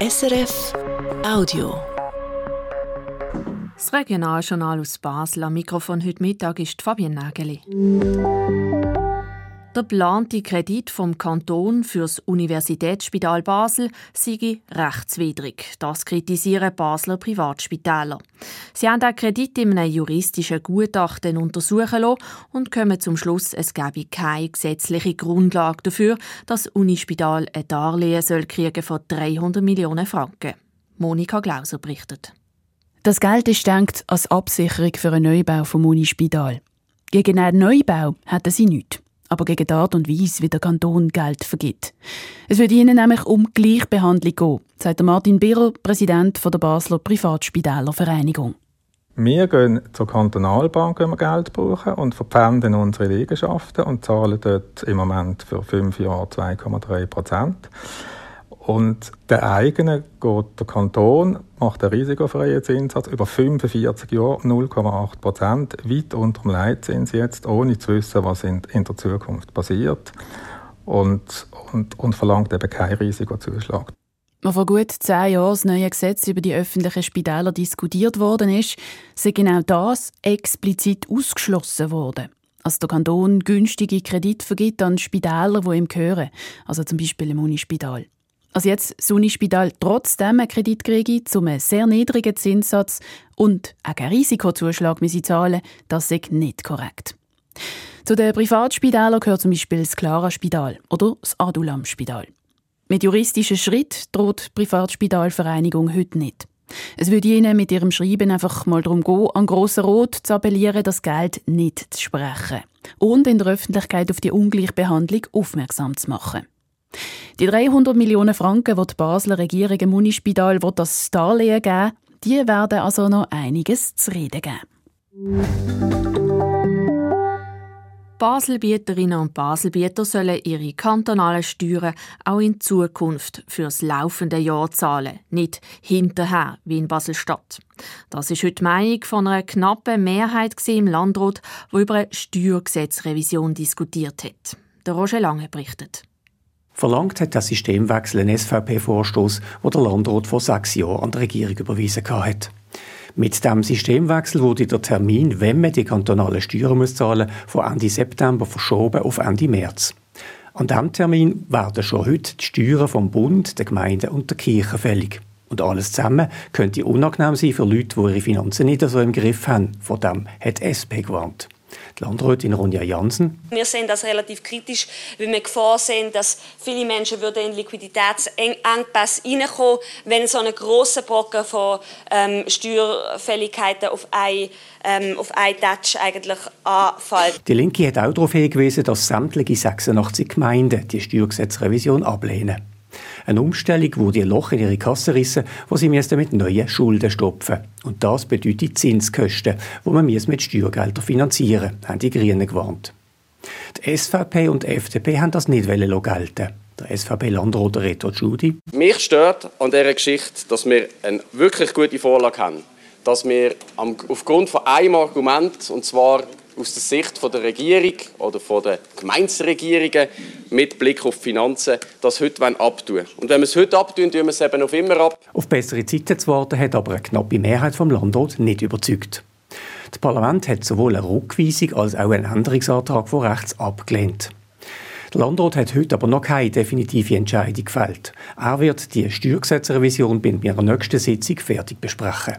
SRF Audio. Das Regionaljournal aus Basel. Am Mikrofon heute Mittag ist Fabienne Nageli. Der geplante Kredit vom Kanton für das Universitätsspital Basel sei rechtswidrig. Das kritisieren Basler Privatspitäler. Sie haben den Kredit in einem juristischen Gutachten untersuchen lassen und kommen zum Schluss, es gebe keine gesetzliche Grundlage dafür, dass das Unispital ein Darlehen soll kriegen von 300 Millionen Franken. Monika Glauser berichtet. Das Geld ist denkt als Absicherung für einen Neubau vom Unispital. Gegen einen Neubau hätten sie nichts aber gegen die Art und Weise, wie der Kanton Geld vergibt. Es wird ihnen nämlich um Gleichbehandlung gehen, sagt Martin Birrer, Präsident der Basler Privatspitälervereinigung. Wir gehen zur Kantonalbank, wenn wir Geld brauchen, und verpfänden unsere Liegenschaften und zahlen dort im Moment für fünf Jahre 2,3 Prozent. Und der eigene geht der Kanton, macht einen risikofreien Zinssatz über 45 Jahre 0,8 Prozent, weit unter dem Leitzins jetzt, ohne zu wissen, was in, in der Zukunft passiert. Und, und, und verlangt eben keinen Risikozuschlag. Als vor gut zehn Jahren das neue Gesetz über die öffentlichen Spitäler diskutiert worden ist, sei genau das explizit ausgeschlossen worden. Als der Kanton günstige Kredite vergibt an Spitäler, die ihm gehören, also zum Beispiel im Unispital. Also jetzt das Unispital trotzdem einen Kredit kriege, zu einem sehr niedrigen Zinssatz und auch keinen Risikozuschlag müssen zahlen, das ist nicht korrekt. Zu den Privatspitälern gehört zum Beispiel das Clara-Spital oder das Adulam-Spital. Mit juristischen Schritt droht die Privatspitalvereinigung heute nicht. Es würde ihnen mit ihrem Schreiben einfach mal darum gehen, an Grosser Rot zu appellieren, das Geld nicht zu sprechen und in der Öffentlichkeit auf die Ungleichbehandlung aufmerksam zu machen. Die 300 Millionen Franken, die die Basler Regierung im Unispital das Darlehen geben die werden also noch einiges zu reden geben. Baselbieterinnen und Baselbieter sollen ihre kantonalen Steuern auch in Zukunft fürs laufende Jahr zahlen, nicht hinterher wie in Basel-Stadt. Das ist heute die Meinung von einer knappen Mehrheit im Landrat, wo über eine Steuergesetzrevision diskutiert hat. Der Roger Lange berichtet. Verlangt hat der Systemwechsel ein SVP-Vorstoß, wo der Landrat vor sechs Jahren an die Regierung überwiesen hat. Mit dem Systemwechsel wurde der Termin, wenn man die kantonalen Steuern muss zahlen von Ende September verschoben auf Ende März. An diesem Termin werden schon heute die Steuern vom Bund, der Gemeinde und der Kirche fällig. Und alles zusammen könnte unangenehm sein für Leute, die ihre Finanzen nicht so im Griff haben. Vor dem hat SP gewarnt. Die Landrätin Ronja Jansen. Wir sehen das relativ kritisch, weil wir Gefahr sehen, dass viele Menschen würden in Liquiditätsengpass reinkommen, wenn so ein grosser Brocken von ähm, Steuerfälligkeiten auf ein ähm, auf einen Touch eigentlich anfällt. Die Linke hat auch darauf hingewiesen, dass sämtliche 86 Gemeinden die Steuergesetzrevision ablehnen. Eine Umstellung, wo die Loch in ihre Kasse rissen, wo sie mit neuen Schulden stopfen. Und das bedeutet Zinskosten, wo man mit Steuergeldern finanzieren, haben die Grünen gewarnt. Die SVP und die FDP haben das nicht gelten. Der SVP-Landrat Reto Giudi. Mich stört an dieser Geschichte, dass wir eine wirklich gute Vorlage haben. Dass wir aufgrund von einem Argument, und zwar aus der Sicht der Regierung oder der Gemeinderegierungen mit Blick auf Finanzen das heute abtun Und wenn wir es heute abtun, tun wir es eben auf immer ab. Auf bessere Zeiten zu warten, hat aber eine knappe Mehrheit vom Landrat nicht überzeugt. Das Parlament hat sowohl eine Rückweisung als auch einen Änderungsantrag von rechts abgelehnt. Der Landrat hat heute aber noch keine definitive Entscheidung gefällt. Er wird die Steuergesetzrevision bei ihrer nächsten Sitzung fertig besprechen.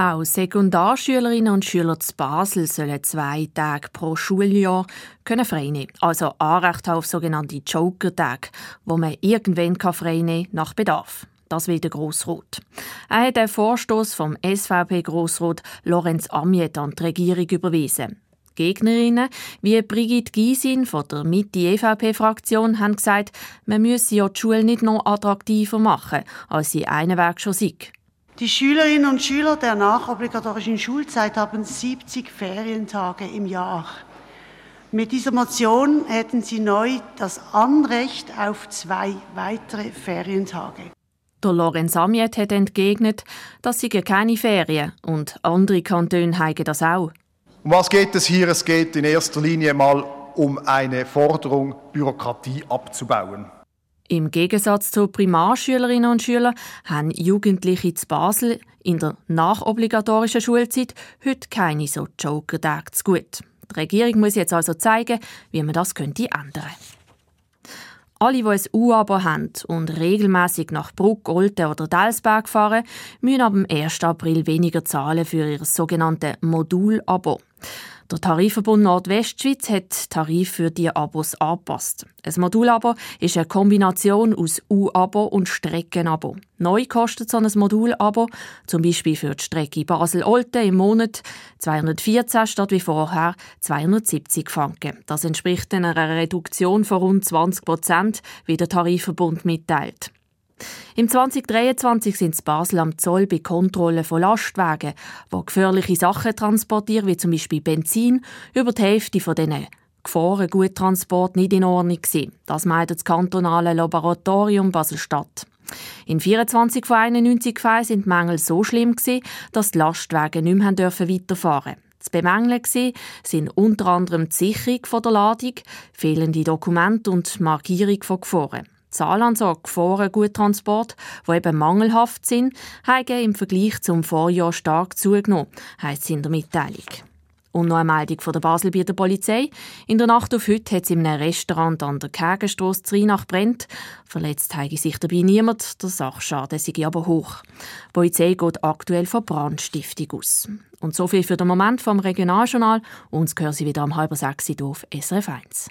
Auch Sekundarschülerinnen und Schüler zu Basel sollen zwei Tage pro Schuljahr können frei nehmen Also Anrecht auf sogenannte Joker-Tage, wo man irgendwann frei nehmen kann, nach Bedarf. Das will der Grossrot. Er hat den Vorstoß vom SVP-Grossrot Lorenz Amiet an die Regierung überwiesen. Gegnerinnen wie Brigitte Gysin von der Mitte-EVP-Fraktion haben gesagt, man müsse ja die Schule nicht noch attraktiver machen, als sie einen Weg schon sei. Die Schülerinnen und Schüler der nachobligatorischen Schulzeit haben 70 Ferientage im Jahr. Mit dieser Motion hätten sie neu das Anrecht auf zwei weitere Ferientage. Der Lorenz Amiet hat entgegnet, dass sie keine Ferien und andere Kantone haben das auch. Um was geht es hier? Es geht in erster Linie mal um eine Forderung, Bürokratie abzubauen. Im Gegensatz zu Primarschülerinnen und Schülern haben Jugendliche zu Basel in der nachobligatorischen Schulzeit heute keine so Joker-Tage zu gut. Die Regierung muss jetzt also zeigen, wie man das könnte ändern könnte. Alle, die ein U-Abo haben und regelmäßig nach Bruck, Olten oder Delsberg fahren, müssen ab dem 1. April weniger zahlen für ihr sogenanntes Modul-Abo. Der Tarifverbund Nordwestschweiz hat Tarif für die Abos angepasst. Ein Modulabo ist eine Kombination aus U-Abo und Streckenabo. Neu kostet so ein Modulabo, zum Beispiel für die Strecke Basel-Olten im Monat 214 statt wie vorher 270 Franken. Das entspricht einer Reduktion von rund 20 Prozent, wie der Tarifverbund mitteilt. Im 2023 sind in Basel am Zoll bei Kontrollen von Lastwagen, die gefährliche Sachen transportieren, wie zum Beispiel Benzin, über die Hälfte von diesen Gefahrengüttransport nicht in Ordnung gewesen. Das meint das kantonale Laboratorium Basel-Stadt. In 24 von 91 Fällen sind die Mängel so schlimm gewesen, dass die Lastwagen nicht mehr weiterfahren durften. Zu bemängeln sind unter anderem die Sicherung der Ladung, fehlende Dokumente und die Markierung von Gefahren. Zahl an so Gefahrengutransport, die eben mangelhaft sind, haben im Vergleich zum Vorjahr stark zugenommen, heisst es in der Mitteilung. Und noch eine Meldung von der Baselbieter Polizei. In der Nacht auf heute hat es in einem Restaurant an der Kägenstrasse Rheinach brennt. Verletzt habe sich dabei niemand, der Sachschaden sei aber hoch. Die Polizei geht aktuell von Brandstiftung aus. Und so viel für den Moment vom Regionaljournal. Uns hören Sie wieder am halben sechs auf SRF 1.